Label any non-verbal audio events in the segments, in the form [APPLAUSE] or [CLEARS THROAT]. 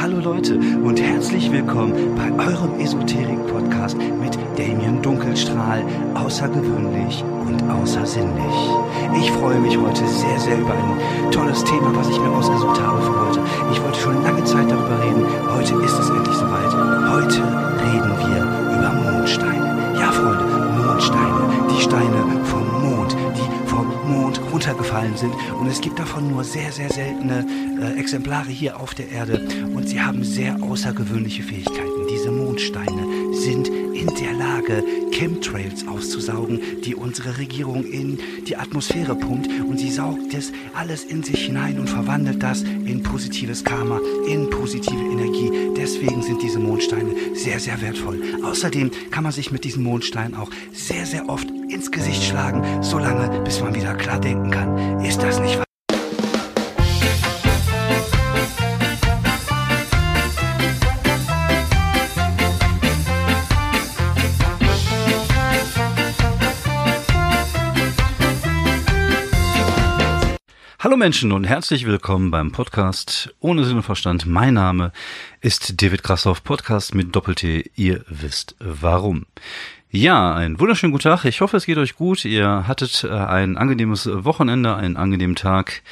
Hallo Leute und herzlich willkommen bei eurem Esoterik-Podcast mit Damien Dunkelstrahl, außergewöhnlich und außersinnlich. Ich freue mich heute sehr, sehr über ein tolles Thema, was ich mir ausgesucht habe für heute. Ich wollte schon lange Zeit darüber reden. Heute ist es endlich soweit. Heute reden wir über Mondsteine. Ja, Freunde, Mondsteine. Die Steine vom Mond, runtergefallen sind. Und es gibt davon nur sehr, sehr seltene äh, Exemplare hier auf der Erde. Und sie haben sehr außergewöhnliche Fähigkeiten. Diese Mondsteine sind in der Lage, Chemtrails auszusaugen, die unsere Regierung in die Atmosphäre pumpt. Und sie saugt das alles in sich hinein und verwandelt das in positives Karma, in positive Energie. Deswegen sind diese Mondsteine sehr, sehr wertvoll. Außerdem kann man sich mit diesen Mondsteinen auch sehr, sehr oft ins Gesicht schlagen, solange bis man wieder klar denken kann. Ist das nicht wahr? Hallo Menschen und herzlich willkommen beim Podcast ohne Sinn und Verstand. Mein Name ist David Krassoff, Podcast mit Doppel-T. Ihr wisst warum. Ja, einen wunderschönen guten Tag. Ich hoffe, es geht euch gut. Ihr hattet äh, ein angenehmes Wochenende, einen angenehmen Tag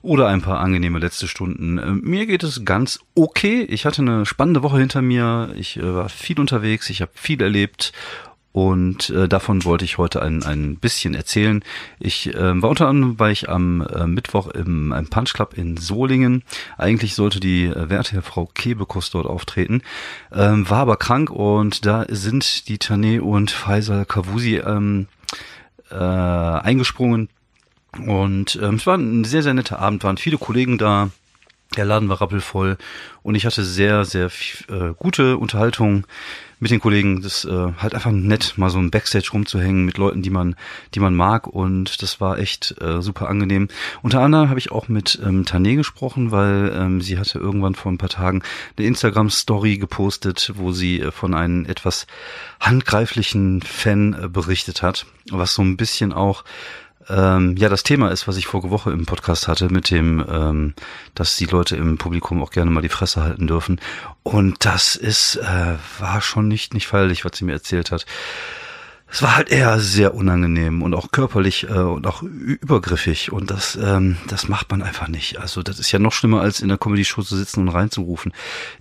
oder ein paar angenehme letzte Stunden. Äh, Mir geht es ganz okay. Ich hatte eine spannende Woche hinter mir. Ich äh, war viel unterwegs. Ich habe viel erlebt und äh, davon wollte ich heute ein, ein bisschen erzählen. Ich äh, war unter anderem, weil ich am äh, Mittwoch im, im Punch Club in Solingen. Eigentlich sollte die äh, werte Frau Kebekus dort auftreten, ähm, war aber krank und da sind die Tane und Faisal Kavusi ähm, äh, eingesprungen. Und ähm, es war ein sehr, sehr netter Abend, waren viele Kollegen da. Der Laden war rappelvoll und ich hatte sehr, sehr äh, gute Unterhaltung mit den Kollegen. Das äh, halt einfach nett, mal so ein Backstage rumzuhängen mit Leuten, die man, die man mag und das war echt äh, super angenehm. Unter anderem habe ich auch mit ähm, Tane gesprochen, weil ähm, sie hatte irgendwann vor ein paar Tagen eine Instagram-Story gepostet, wo sie äh, von einem etwas handgreiflichen Fan äh, berichtet hat, was so ein bisschen auch ähm, ja das Thema ist, was ich vorige Woche im Podcast hatte, mit dem, ähm, dass die Leute im Publikum auch gerne mal die Fresse halten dürfen. Und das ist, äh, war schon nicht, nicht feierlich, was sie mir erzählt hat es war halt eher sehr unangenehm und auch körperlich äh, und auch übergriffig und das ähm, das macht man einfach nicht. Also das ist ja noch schlimmer als in der Comedy Show zu sitzen und reinzurufen.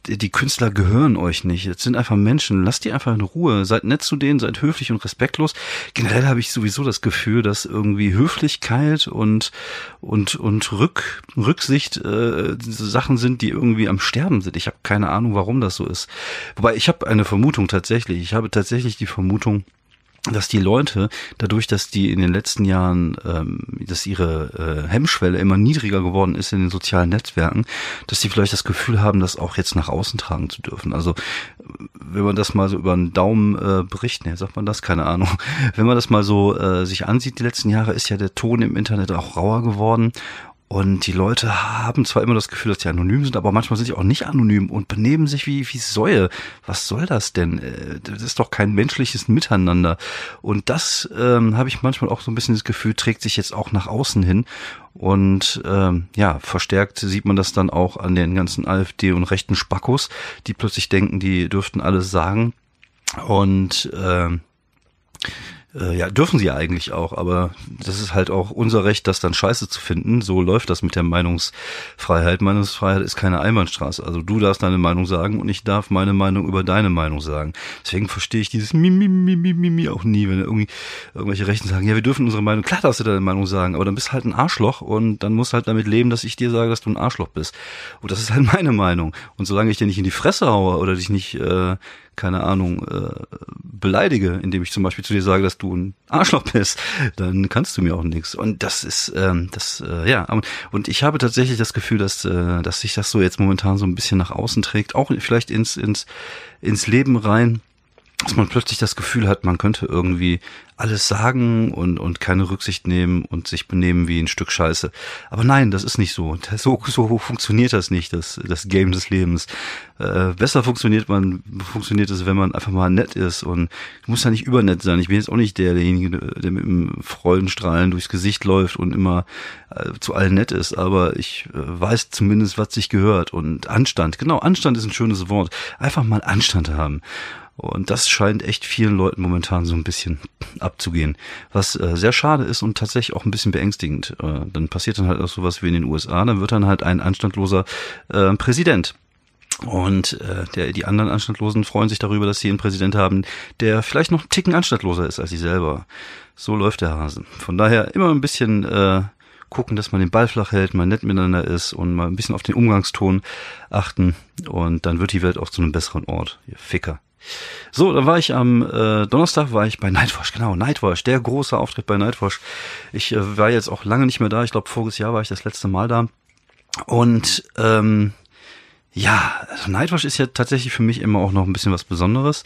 Die, die Künstler gehören euch nicht. Das sind einfach Menschen. Lasst die einfach in Ruhe. Seid nett zu denen, seid höflich und respektlos. Generell habe ich sowieso das Gefühl, dass irgendwie Höflichkeit und und und Rück, Rücksicht äh, Sachen sind, die irgendwie am Sterben sind. Ich habe keine Ahnung, warum das so ist. Wobei ich habe eine Vermutung tatsächlich. Ich habe tatsächlich die Vermutung dass die Leute dadurch, dass die in den letzten Jahren, ähm, dass ihre äh, Hemmschwelle immer niedriger geworden ist in den sozialen Netzwerken, dass die vielleicht das Gefühl haben, das auch jetzt nach außen tragen zu dürfen. Also wenn man das mal so über einen Daumen äh, bricht, ne, sagt man das, keine Ahnung. Wenn man das mal so äh, sich ansieht, die letzten Jahre ist ja der Ton im Internet auch rauer geworden und die Leute haben zwar immer das Gefühl, dass sie anonym sind, aber manchmal sind sie auch nicht anonym und benehmen sich wie, wie Säue. Was soll das denn? Äh, das ist doch kein menschliches Miteinander. Und das ähm, habe ich manchmal auch so ein bisschen das Gefühl, trägt sich jetzt auch nach außen hin. Und ähm, ja, verstärkt sieht man das dann auch an den ganzen AfD und rechten Spackos, die plötzlich denken, die dürften alles sagen. Und ähm, äh, ja, dürfen sie ja eigentlich auch, aber das ist halt auch unser Recht, das dann scheiße zu finden. So läuft das mit der Meinungsfreiheit. Meinungsfreiheit ist keine Einbahnstraße. Also du darfst deine Meinung sagen und ich darf meine Meinung über deine Meinung sagen. Deswegen verstehe ich dieses Mimi, Mimi, Mimi auch nie, wenn irgendwie irgendwelche Rechten sagen, ja, wir dürfen unsere Meinung, klar darfst du deine Meinung sagen, aber dann bist du halt ein Arschloch und dann musst du halt damit leben, dass ich dir sage, dass du ein Arschloch bist. Und das ist halt [LAUGHS] meine Meinung. Und solange ich dir nicht in die Fresse haue oder dich nicht äh, keine Ahnung, äh, beleidige, indem ich zum Beispiel zu dir sage, dass du ein Arschloch bist, dann kannst du mir auch nichts. Und das ist, ähm, das, äh, ja, und ich habe tatsächlich das Gefühl, dass, äh, dass sich das so jetzt momentan so ein bisschen nach außen trägt, auch vielleicht ins, ins, ins Leben rein dass man plötzlich das Gefühl hat, man könnte irgendwie alles sagen und, und keine Rücksicht nehmen und sich benehmen wie ein Stück Scheiße. Aber nein, das ist nicht so. So, so funktioniert das nicht, das, das Game des Lebens. Äh, besser funktioniert man, funktioniert es, wenn man einfach mal nett ist und muss ja nicht übernett sein. Ich bin jetzt auch nicht der, derjenige, der mit dem Freudenstrahlen durchs Gesicht läuft und immer äh, zu allen nett ist, aber ich äh, weiß zumindest, was sich gehört und Anstand. Genau, Anstand ist ein schönes Wort. Einfach mal Anstand haben. Und das scheint echt vielen Leuten momentan so ein bisschen abzugehen. Was äh, sehr schade ist und tatsächlich auch ein bisschen beängstigend. Äh, dann passiert dann halt auch sowas wie in den USA, dann wird dann halt ein anstandloser äh, Präsident. Und äh, der, die anderen Anstandlosen freuen sich darüber, dass sie einen Präsident haben, der vielleicht noch einen Ticken anstandloser ist als sie selber. So läuft der Hase. Von daher immer ein bisschen äh, gucken, dass man den Ball flach hält, mal nett miteinander ist und mal ein bisschen auf den Umgangston achten. Und dann wird die Welt auch zu einem besseren Ort. Ihr Ficker. So, dann war ich am äh, Donnerstag war ich bei Nightwatch, genau, Nightwatch, der große Auftritt bei Nightwatch. Ich äh, war jetzt auch lange nicht mehr da, ich glaube voriges Jahr war ich das letzte Mal da. Und ähm, ja, also Nightwatch ist ja tatsächlich für mich immer auch noch ein bisschen was Besonderes,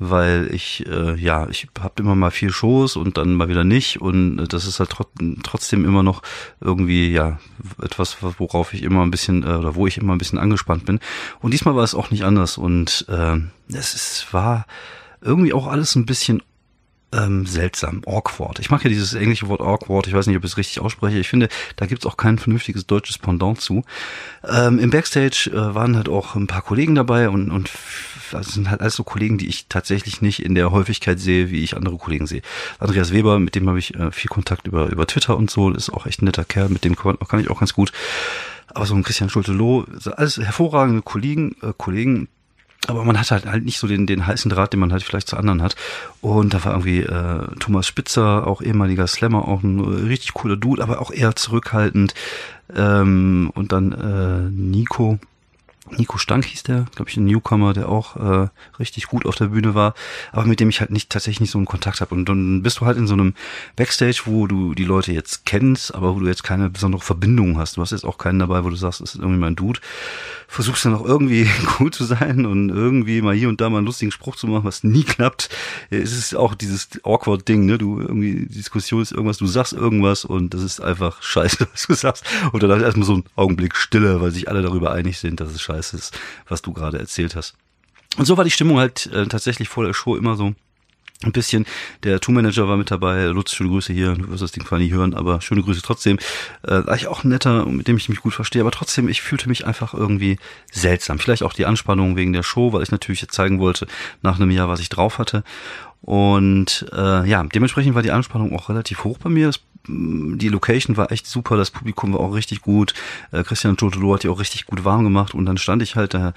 weil ich, äh, ja, ich habe immer mal vier Shows und dann mal wieder nicht und das ist halt trot trotzdem immer noch irgendwie, ja, etwas, worauf ich immer ein bisschen, äh, oder wo ich immer ein bisschen angespannt bin. Und diesmal war es auch nicht anders und äh, es ist, war irgendwie auch alles ein bisschen ähm, seltsam, awkward. Ich mag ja dieses englische Wort awkward, ich weiß nicht, ob ich es richtig ausspreche. Ich finde, da gibt's auch kein vernünftiges deutsches Pendant zu. Ähm, Im Backstage äh, waren halt auch ein paar Kollegen dabei und, und also sind halt alles so Kollegen, die ich tatsächlich nicht in der Häufigkeit sehe, wie ich andere Kollegen sehe. Andreas Weber, mit dem habe ich äh, viel Kontakt über, über Twitter und so, ist auch echt ein netter Kerl, mit dem kann, kann ich auch ganz gut. Aber so ein Christian Schulte-Loh, alles hervorragende Kollegen, äh, Kollegen, aber man hat halt, halt nicht so den, den heißen Draht, den man halt vielleicht zu anderen hat. Und da war irgendwie äh, Thomas Spitzer, auch ehemaliger Slammer, auch ein äh, richtig cooler Dude, aber auch eher zurückhaltend. Ähm, und dann äh, Nico, Nico Stank hieß der, glaube ich, ein Newcomer, der auch äh, richtig gut auf der Bühne war, aber mit dem ich halt nicht tatsächlich nicht so einen Kontakt habe. Und dann bist du halt in so einem Backstage, wo du die Leute jetzt kennst, aber wo du jetzt keine besondere Verbindung hast. Du hast jetzt auch keinen dabei, wo du sagst, das ist irgendwie mein Dude. Versuchst dann auch irgendwie [LAUGHS] gut zu sein und irgendwie mal hier und da mal einen lustigen Spruch zu machen, was nie klappt. Es ist auch dieses awkward Ding, ne? Du irgendwie, Diskussion ist irgendwas, du sagst irgendwas und das ist einfach scheiße, [LAUGHS] was du sagst. Und dann erstmal so ein Augenblick Stille, weil sich alle darüber einig sind, dass es scheiße scheiße ist, was du gerade erzählt hast. Und so war die Stimmung halt äh, tatsächlich vor der Show immer so ein bisschen. Der Tourmanager war mit dabei. Lutz, schöne Grüße hier. Du wirst das Ding zwar nie hören, aber schöne Grüße trotzdem. Äh, eigentlich auch ein netter, mit dem ich mich gut verstehe. Aber trotzdem, ich fühlte mich einfach irgendwie seltsam. Vielleicht auch die Anspannung wegen der Show, weil ich natürlich jetzt zeigen wollte, nach einem Jahr, was ich drauf hatte. Und äh, ja, dementsprechend war die Anspannung auch relativ hoch bei mir. Das die Location war echt super, das Publikum war auch richtig gut. Äh, Christian Totolo hat die auch richtig gut warm gemacht und dann stand ich halt da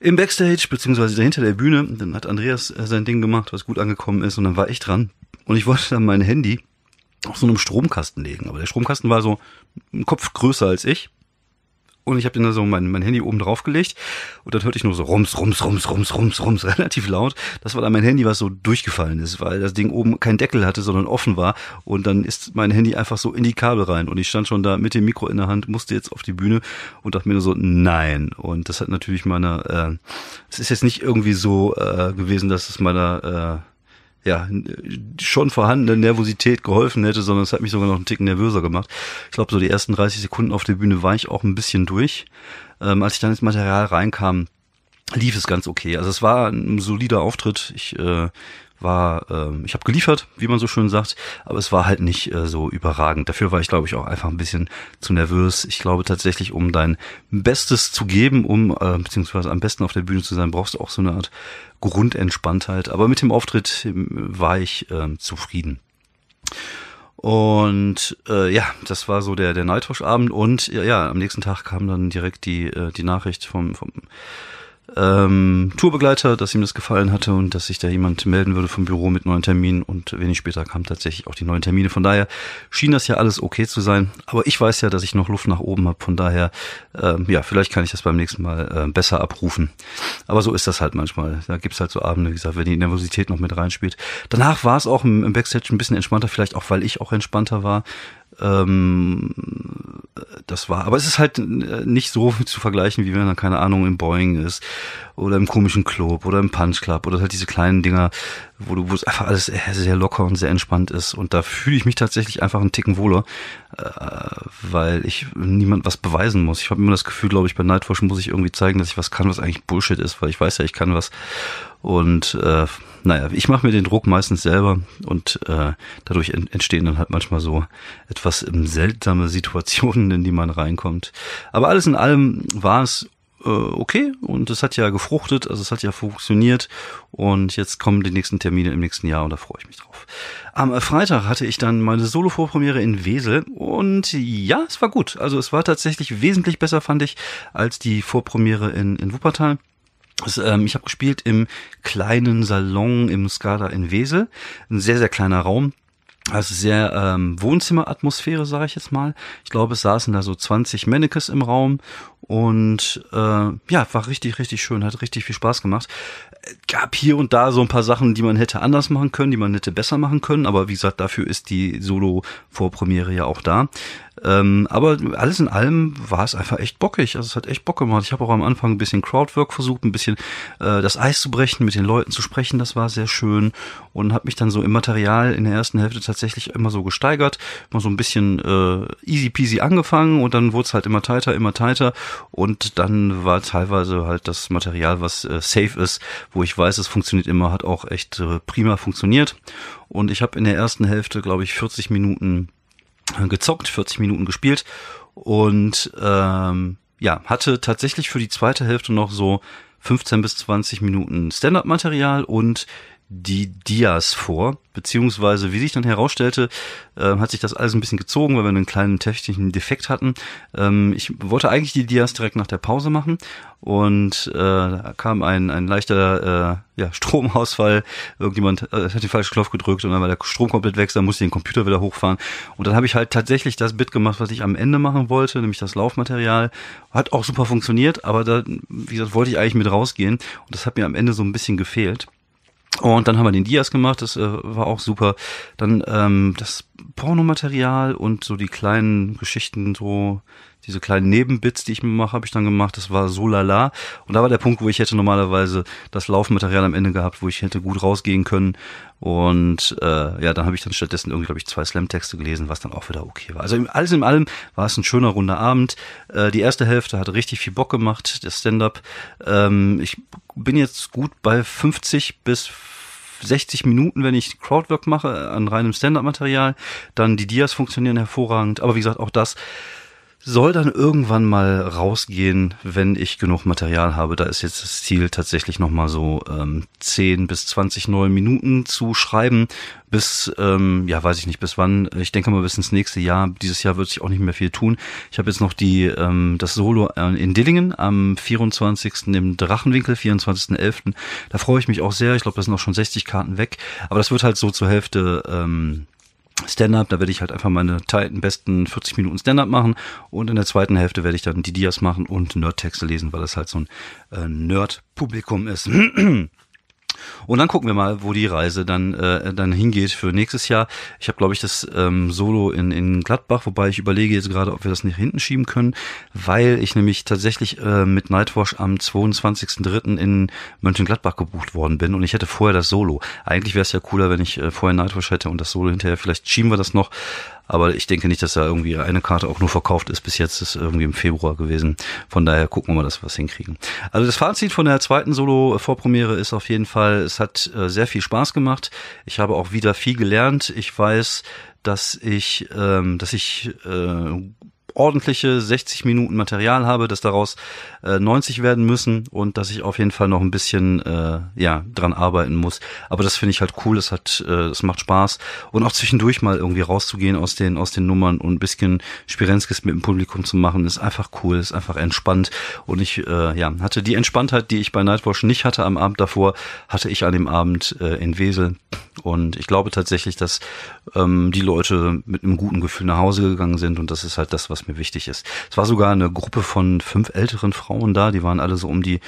im Backstage, beziehungsweise dahinter der Bühne. Dann hat Andreas äh, sein Ding gemacht, was gut angekommen ist und dann war ich dran. Und ich wollte dann mein Handy auf so einem Stromkasten legen. Aber der Stromkasten war so ein Kopf größer als ich und ich habe dann so mein, mein Handy oben drauf gelegt und dann hörte ich nur so rums, rums, rums, rums, rums, rums, [LAUGHS] relativ laut. Das war dann mein Handy, was so durchgefallen ist, weil das Ding oben keinen Deckel hatte, sondern offen war und dann ist mein Handy einfach so in die Kabel rein und ich stand schon da mit dem Mikro in der Hand, musste jetzt auf die Bühne und dachte mir nur so, nein. Und das hat natürlich meiner, äh, es ist jetzt nicht irgendwie so äh, gewesen, dass es meiner äh, ja, schon vorhandene Nervosität geholfen hätte, sondern es hat mich sogar noch einen Ticken nervöser gemacht. Ich glaube, so die ersten 30 Sekunden auf der Bühne war ich auch ein bisschen durch. Ähm, als ich dann ins Material reinkam, lief es ganz okay. Also es war ein solider Auftritt. Ich äh, war, äh, ich habe geliefert, wie man so schön sagt, aber es war halt nicht äh, so überragend. Dafür war ich, glaube ich, auch einfach ein bisschen zu nervös. Ich glaube tatsächlich, um dein Bestes zu geben, um äh, beziehungsweise am besten auf der Bühne zu sein, brauchst du auch so eine Art Grundentspanntheit. Aber mit dem Auftritt äh, war ich äh, zufrieden. Und äh, ja, das war so der der Nightwatch-Abend und ja, ja, am nächsten Tag kam dann direkt die äh, die Nachricht vom vom ähm, Tourbegleiter, dass ihm das gefallen hatte und dass sich da jemand melden würde vom Büro mit neuen Terminen und wenig später kamen tatsächlich auch die neuen Termine. Von daher schien das ja alles okay zu sein. Aber ich weiß ja, dass ich noch Luft nach oben habe. Von daher, ähm, ja, vielleicht kann ich das beim nächsten Mal äh, besser abrufen. Aber so ist das halt manchmal. Da gibt's halt so Abende, wie gesagt, wenn die Nervosität noch mit reinspielt. Danach war es auch im, im Backstage ein bisschen entspannter, vielleicht auch, weil ich auch entspannter war Ähm, das war, aber es ist halt äh, nicht so [LAUGHS] zu vergleichen, wie wenn er, keine Ahnung, im Boeing ist oder im komischen Club oder im Punch Club oder halt diese kleinen Dinger, wo du, wo es einfach alles sehr locker und sehr entspannt ist. Und da fühle ich mich tatsächlich einfach einen Ticken wohler, äh, weil ich niemand was beweisen muss. Ich habe immer das Gefühl, glaube ich, bei Nightwatch muss ich irgendwie zeigen, dass ich was kann, was eigentlich Bullshit ist, weil ich weiß ja, ich kann was. Und äh, naja, ich mache mir den Druck meistens selber und äh, dadurch entstehen dann halt manchmal so etwas seltsame Situationen, in die man reinkommt. Aber alles in allem war es äh, okay und es hat ja gefruchtet, also es hat ja funktioniert und jetzt kommen die nächsten Termine im nächsten Jahr und da freue ich mich drauf. Am Freitag hatte ich dann meine Solo-Vorpremiere in Wesel und ja, es war gut. Also es war tatsächlich wesentlich besser, fand ich, als die Vorpremiere in, in Wuppertal. Das, ähm, ich habe gespielt im kleinen Salon im Skada in Wesel. Ein sehr, sehr kleiner Raum. Also sehr ähm, Wohnzimmeratmosphäre, sage ich jetzt mal. Ich glaube, es saßen da so 20 Mannequins im Raum und äh, ja, war richtig, richtig schön, hat richtig viel Spaß gemacht. Gab hier und da so ein paar Sachen, die man hätte anders machen können, die man hätte besser machen können, aber wie gesagt, dafür ist die Solo-Vorpremiere ja auch da. Ähm, aber alles in allem war es einfach echt bockig. Also es hat echt Bock gemacht. Ich habe auch am Anfang ein bisschen Crowdwork versucht, ein bisschen äh, das Eis zu brechen, mit den Leuten zu sprechen. Das war sehr schön und habe mich dann so im Material in der ersten Hälfte tatsächlich immer so gesteigert, immer so ein bisschen äh, easy peasy angefangen und dann wurde es halt immer tighter, immer tighter und dann war teilweise halt das Material, was äh, safe ist, wo ich weiß, es funktioniert immer, hat auch echt äh, prima funktioniert. Und ich habe in der ersten Hälfte, glaube ich, 40 Minuten gezockt, 40 Minuten gespielt und ähm, ja, hatte tatsächlich für die zweite Hälfte noch so 15 bis 20 Minuten Stand-up-Material und die Dias vor, beziehungsweise wie sich dann herausstellte, äh, hat sich das alles ein bisschen gezogen, weil wir einen kleinen technischen Defekt hatten. Ähm, ich wollte eigentlich die Dias direkt nach der Pause machen und äh, da kam ein, ein leichter äh, ja, Stromausfall, irgendjemand äh, hat den falschen Knopf gedrückt und dann war der Strom komplett weg, dann musste ich den Computer wieder hochfahren und dann habe ich halt tatsächlich das Bit gemacht, was ich am Ende machen wollte, nämlich das Laufmaterial. Hat auch super funktioniert, aber da, wie gesagt, wollte ich eigentlich mit rausgehen und das hat mir am Ende so ein bisschen gefehlt. Und dann haben wir den Dias gemacht, das äh, war auch super. Dann ähm, das Pornomaterial und so die kleinen Geschichten, so diese kleinen Nebenbits, die ich mir mache, habe ich dann gemacht. Das war so lala. Und da war der Punkt, wo ich hätte normalerweise das Laufmaterial am Ende gehabt, wo ich hätte gut rausgehen können. Und äh, ja, dann habe ich dann stattdessen irgendwie, glaube ich, zwei Slam-Texte gelesen, was dann auch wieder okay war. Also alles in allem war es ein schöner runder Abend. Äh, die erste Hälfte hat richtig viel Bock gemacht, der Stand-up. Ähm, ich bin jetzt gut bei 50 bis 60 Minuten, wenn ich Crowdwork mache an reinem Stand-up-Material. Dann die Dias funktionieren hervorragend. Aber wie gesagt, auch das soll dann irgendwann mal rausgehen, wenn ich genug Material habe. Da ist jetzt das Ziel tatsächlich nochmal so ähm, 10 bis 20 neue Minuten zu schreiben. Bis, ähm, ja, weiß ich nicht, bis wann. Ich denke mal bis ins nächste Jahr. Dieses Jahr wird sich auch nicht mehr viel tun. Ich habe jetzt noch die ähm, das Solo in Dillingen am 24. im Drachenwinkel, 24.11. Da freue ich mich auch sehr. Ich glaube, da sind auch schon 60 Karten weg. Aber das wird halt so zur Hälfte... Ähm, Stand-up, da werde ich halt einfach meine tighten, besten 40 Minuten Stand-up machen und in der zweiten Hälfte werde ich dann die Dias machen und Nerd-Texte lesen, weil das halt so ein äh, Nerd-Publikum ist. [CLEARS THROAT] Und dann gucken wir mal, wo die Reise dann äh, dann hingeht für nächstes Jahr. Ich habe, glaube ich, das ähm, Solo in, in Gladbach, wobei ich überlege jetzt gerade, ob wir das nicht hinten schieben können, weil ich nämlich tatsächlich äh, mit Nightwash am 22.03. in Mönchengladbach gebucht worden bin und ich hätte vorher das Solo. Eigentlich wäre es ja cooler, wenn ich äh, vorher Nightwash hätte und das Solo hinterher. Vielleicht schieben wir das noch. Aber ich denke nicht, dass da irgendwie eine Karte auch nur verkauft ist. Bis jetzt ist irgendwie im Februar gewesen. Von daher gucken wir mal, dass wir was hinkriegen. Also das Fazit von der zweiten Solo-Vorpremiere ist auf jeden Fall, es hat äh, sehr viel Spaß gemacht. Ich habe auch wieder viel gelernt. Ich weiß, dass ich, ähm, dass ich äh, ordentliche 60 Minuten Material habe, dass daraus äh, 90 werden müssen und dass ich auf jeden Fall noch ein bisschen äh, ja dran arbeiten muss. Aber das finde ich halt cool. Es hat, äh, es macht Spaß und auch zwischendurch mal irgendwie rauszugehen aus den aus den Nummern und ein bisschen Spirenskis mit dem Publikum zu machen, ist einfach cool, ist einfach entspannt und ich äh, ja hatte die Entspanntheit, die ich bei Nightwatch nicht hatte am Abend davor, hatte ich an dem Abend äh, in Wesel und ich glaube tatsächlich, dass ähm, die Leute mit einem guten Gefühl nach Hause gegangen sind und das ist halt das, was was mir wichtig ist. Es war sogar eine Gruppe von fünf älteren Frauen da, die waren alle so um die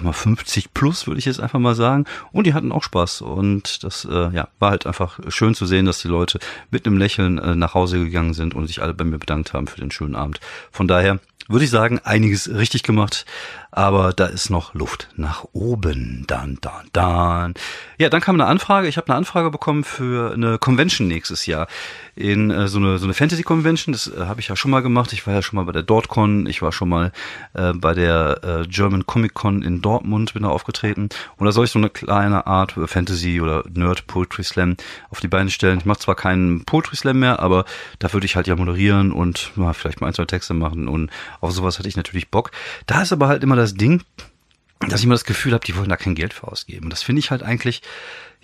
mal 50 plus, würde ich jetzt einfach mal sagen. Und die hatten auch Spaß. Und das äh, ja, war halt einfach schön zu sehen, dass die Leute mit einem Lächeln äh, nach Hause gegangen sind und sich alle bei mir bedankt haben für den schönen Abend. Von daher würde ich sagen, einiges richtig gemacht, aber da ist noch Luft nach oben. Dann, dann, dann. Ja, dann kam eine Anfrage. Ich habe eine Anfrage bekommen für eine Convention nächstes Jahr in äh, so eine so eine Fantasy Convention. Das äh, habe ich ja schon mal gemacht. Ich war ja schon mal bei der DortCon. Ich war schon mal äh, bei der äh, German Comic Con in Dortmund bin da aufgetreten. Und da soll ich so eine kleine Art Fantasy oder Nerd Poetry Slam auf die Beine stellen. Ich mache zwar keinen Poetry Slam mehr, aber da würde ich halt ja moderieren und ja, vielleicht mal ein zwei Texte machen und auf sowas hatte ich natürlich Bock. Da ist aber halt immer das Ding, dass ich immer das Gefühl habe, die wollen da kein Geld für ausgeben. Das finde ich halt eigentlich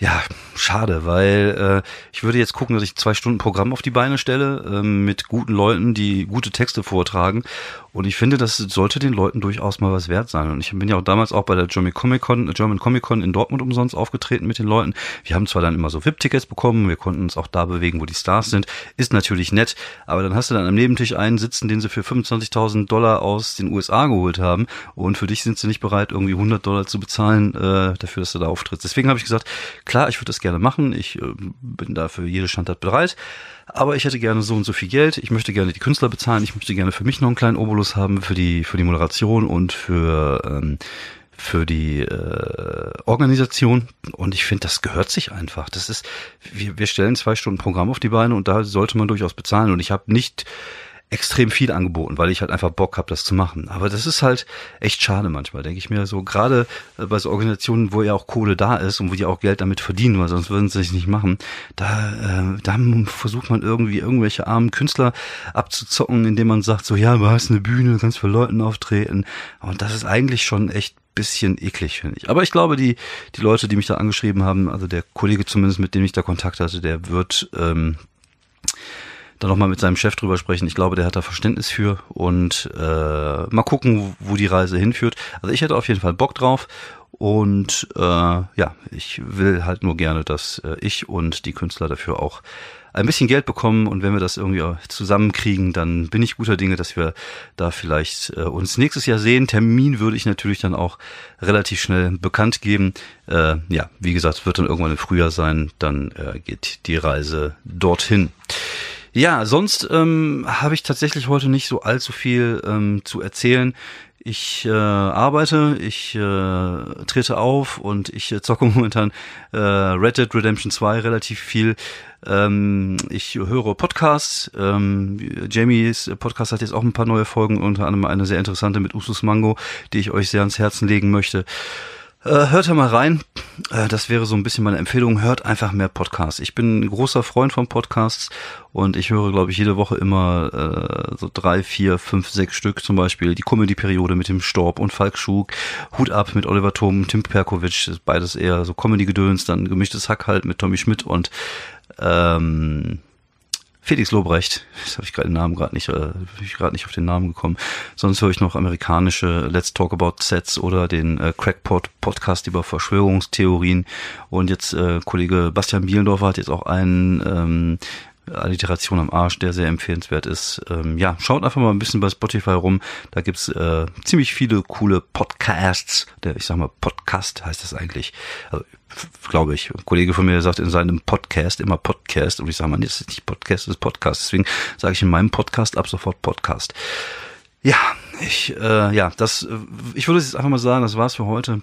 ja, schade, weil äh, ich würde jetzt gucken, dass ich zwei Stunden Programm auf die Beine stelle ähm, mit guten Leuten, die gute Texte vortragen. Und ich finde, das sollte den Leuten durchaus mal was wert sein. Und ich bin ja auch damals auch bei der German Comic Con, German Comic Con in Dortmund umsonst aufgetreten mit den Leuten. Wir haben zwar dann immer so VIP-Tickets bekommen, wir konnten uns auch da bewegen, wo die Stars sind. Ist natürlich nett, aber dann hast du dann am Nebentisch einen sitzen, den sie für 25.000 Dollar aus den USA geholt haben. Und für dich sind sie nicht bereit, irgendwie 100 Dollar zu bezahlen äh, dafür, dass du da auftrittst. Deswegen habe ich gesagt, Klar, ich würde das gerne machen. Ich äh, bin da für jede Standard bereit. Aber ich hätte gerne so und so viel Geld. Ich möchte gerne die Künstler bezahlen. Ich möchte gerne für mich noch einen kleinen Obolus haben für die, für die Moderation und für, ähm, für die äh, Organisation. Und ich finde, das gehört sich einfach. Das ist, wir, wir stellen zwei Stunden Programm auf die Beine und da sollte man durchaus bezahlen. Und ich habe nicht extrem viel angeboten, weil ich halt einfach Bock habe, das zu machen. Aber das ist halt echt schade manchmal, denke ich mir so. Gerade äh, bei so Organisationen, wo ja auch Kohle da ist und wo die auch Geld damit verdienen, weil sonst würden sie es nicht machen. Da, äh, da versucht man irgendwie irgendwelche armen Künstler abzuzocken, indem man sagt so, ja, du hast eine Bühne, du kannst für Leuten auftreten. Und das ist eigentlich schon echt bisschen eklig, finde ich. Aber ich glaube, die, die Leute, die mich da angeschrieben haben, also der Kollege zumindest, mit dem ich da Kontakt hatte, der wird ähm, da nochmal mit seinem Chef drüber sprechen. Ich glaube, der hat da Verständnis für und äh, mal gucken, wo die Reise hinführt. Also ich hätte auf jeden Fall Bock drauf und äh, ja, ich will halt nur gerne, dass äh, ich und die Künstler dafür auch ein bisschen Geld bekommen und wenn wir das irgendwie zusammenkriegen, dann bin ich guter Dinge, dass wir da vielleicht äh, uns nächstes Jahr sehen. Termin würde ich natürlich dann auch relativ schnell bekannt geben. Äh, ja, wie gesagt, wird dann irgendwann im Frühjahr sein, dann äh, geht die Reise dorthin. Ja, sonst ähm, habe ich tatsächlich heute nicht so allzu viel ähm, zu erzählen. Ich äh, arbeite, ich äh, trete auf und ich äh, zocke [LAUGHS] momentan äh, Red Dead Redemption 2 relativ viel. Ähm, ich höre Podcasts. Ähm, Jamies Podcast hat jetzt auch ein paar neue Folgen, unter anderem eine sehr interessante mit Usus Mango, die ich euch sehr ans Herzen legen möchte. Äh, hört da mal rein. Äh, das wäre so ein bisschen meine Empfehlung. Hört einfach mehr Podcasts. Ich bin ein großer Freund von Podcasts und ich höre, glaube ich, jede Woche immer äh, so drei, vier, fünf, sechs Stück. Zum Beispiel die Comedy-Periode mit dem Storb und Falk Schug, Hut ab mit Oliver Thom, Tim Perkovic, beides eher so Comedy-Gedöns, dann gemischtes Hack halt mit Tommy Schmidt und ähm, Felix Lobrecht, jetzt habe ich gerade den Namen gerade nicht, äh, ich gerade nicht auf den Namen gekommen. Sonst höre ich noch amerikanische Let's Talk About Sets oder den äh, Crackpot Podcast über Verschwörungstheorien. Und jetzt äh, Kollege Bastian Bielendorfer hat jetzt auch einen ähm, Alliteration am Arsch, der sehr empfehlenswert ist. Ähm, ja, schaut einfach mal ein bisschen bei Spotify rum. Da gibt's äh, ziemlich viele coole Podcasts. Der, ich sag mal, Podcast heißt das eigentlich. Also, glaube ich. Ein Kollege von mir sagt in seinem Podcast immer Podcast und ich sage mal, das ist nicht Podcast, das ist Podcast. Deswegen sage ich in meinem Podcast ab sofort Podcast. Ja, ich, äh, ja, das, ich würde jetzt einfach mal sagen, das war's für heute.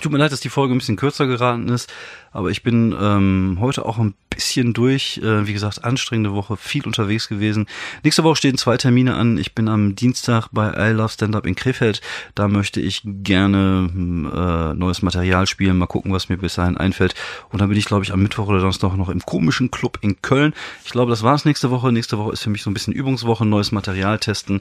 Tut mir leid, dass die Folge ein bisschen kürzer geraten ist, aber ich bin ähm, heute auch ein bisschen durch. Äh, wie gesagt, anstrengende Woche, viel unterwegs gewesen. Nächste Woche stehen zwei Termine an. Ich bin am Dienstag bei I Love Stand Up in Krefeld. Da möchte ich gerne äh, neues Material spielen. Mal gucken, was mir bis dahin einfällt. Und dann bin ich, glaube ich, am Mittwoch oder Donnerstag noch im komischen Club in Köln. Ich glaube, das war's nächste Woche. Nächste Woche ist für mich so ein bisschen Übungswoche, neues Material testen.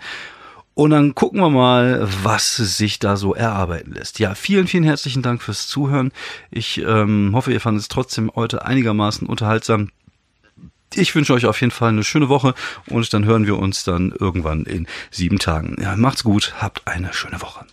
Und dann gucken wir mal, was sich da so erarbeiten lässt. Ja, vielen, vielen herzlichen Dank fürs Zuhören. Ich ähm, hoffe, ihr fandet es trotzdem heute einigermaßen unterhaltsam. Ich wünsche euch auf jeden Fall eine schöne Woche und dann hören wir uns dann irgendwann in sieben Tagen. Ja, macht's gut, habt eine schöne Woche.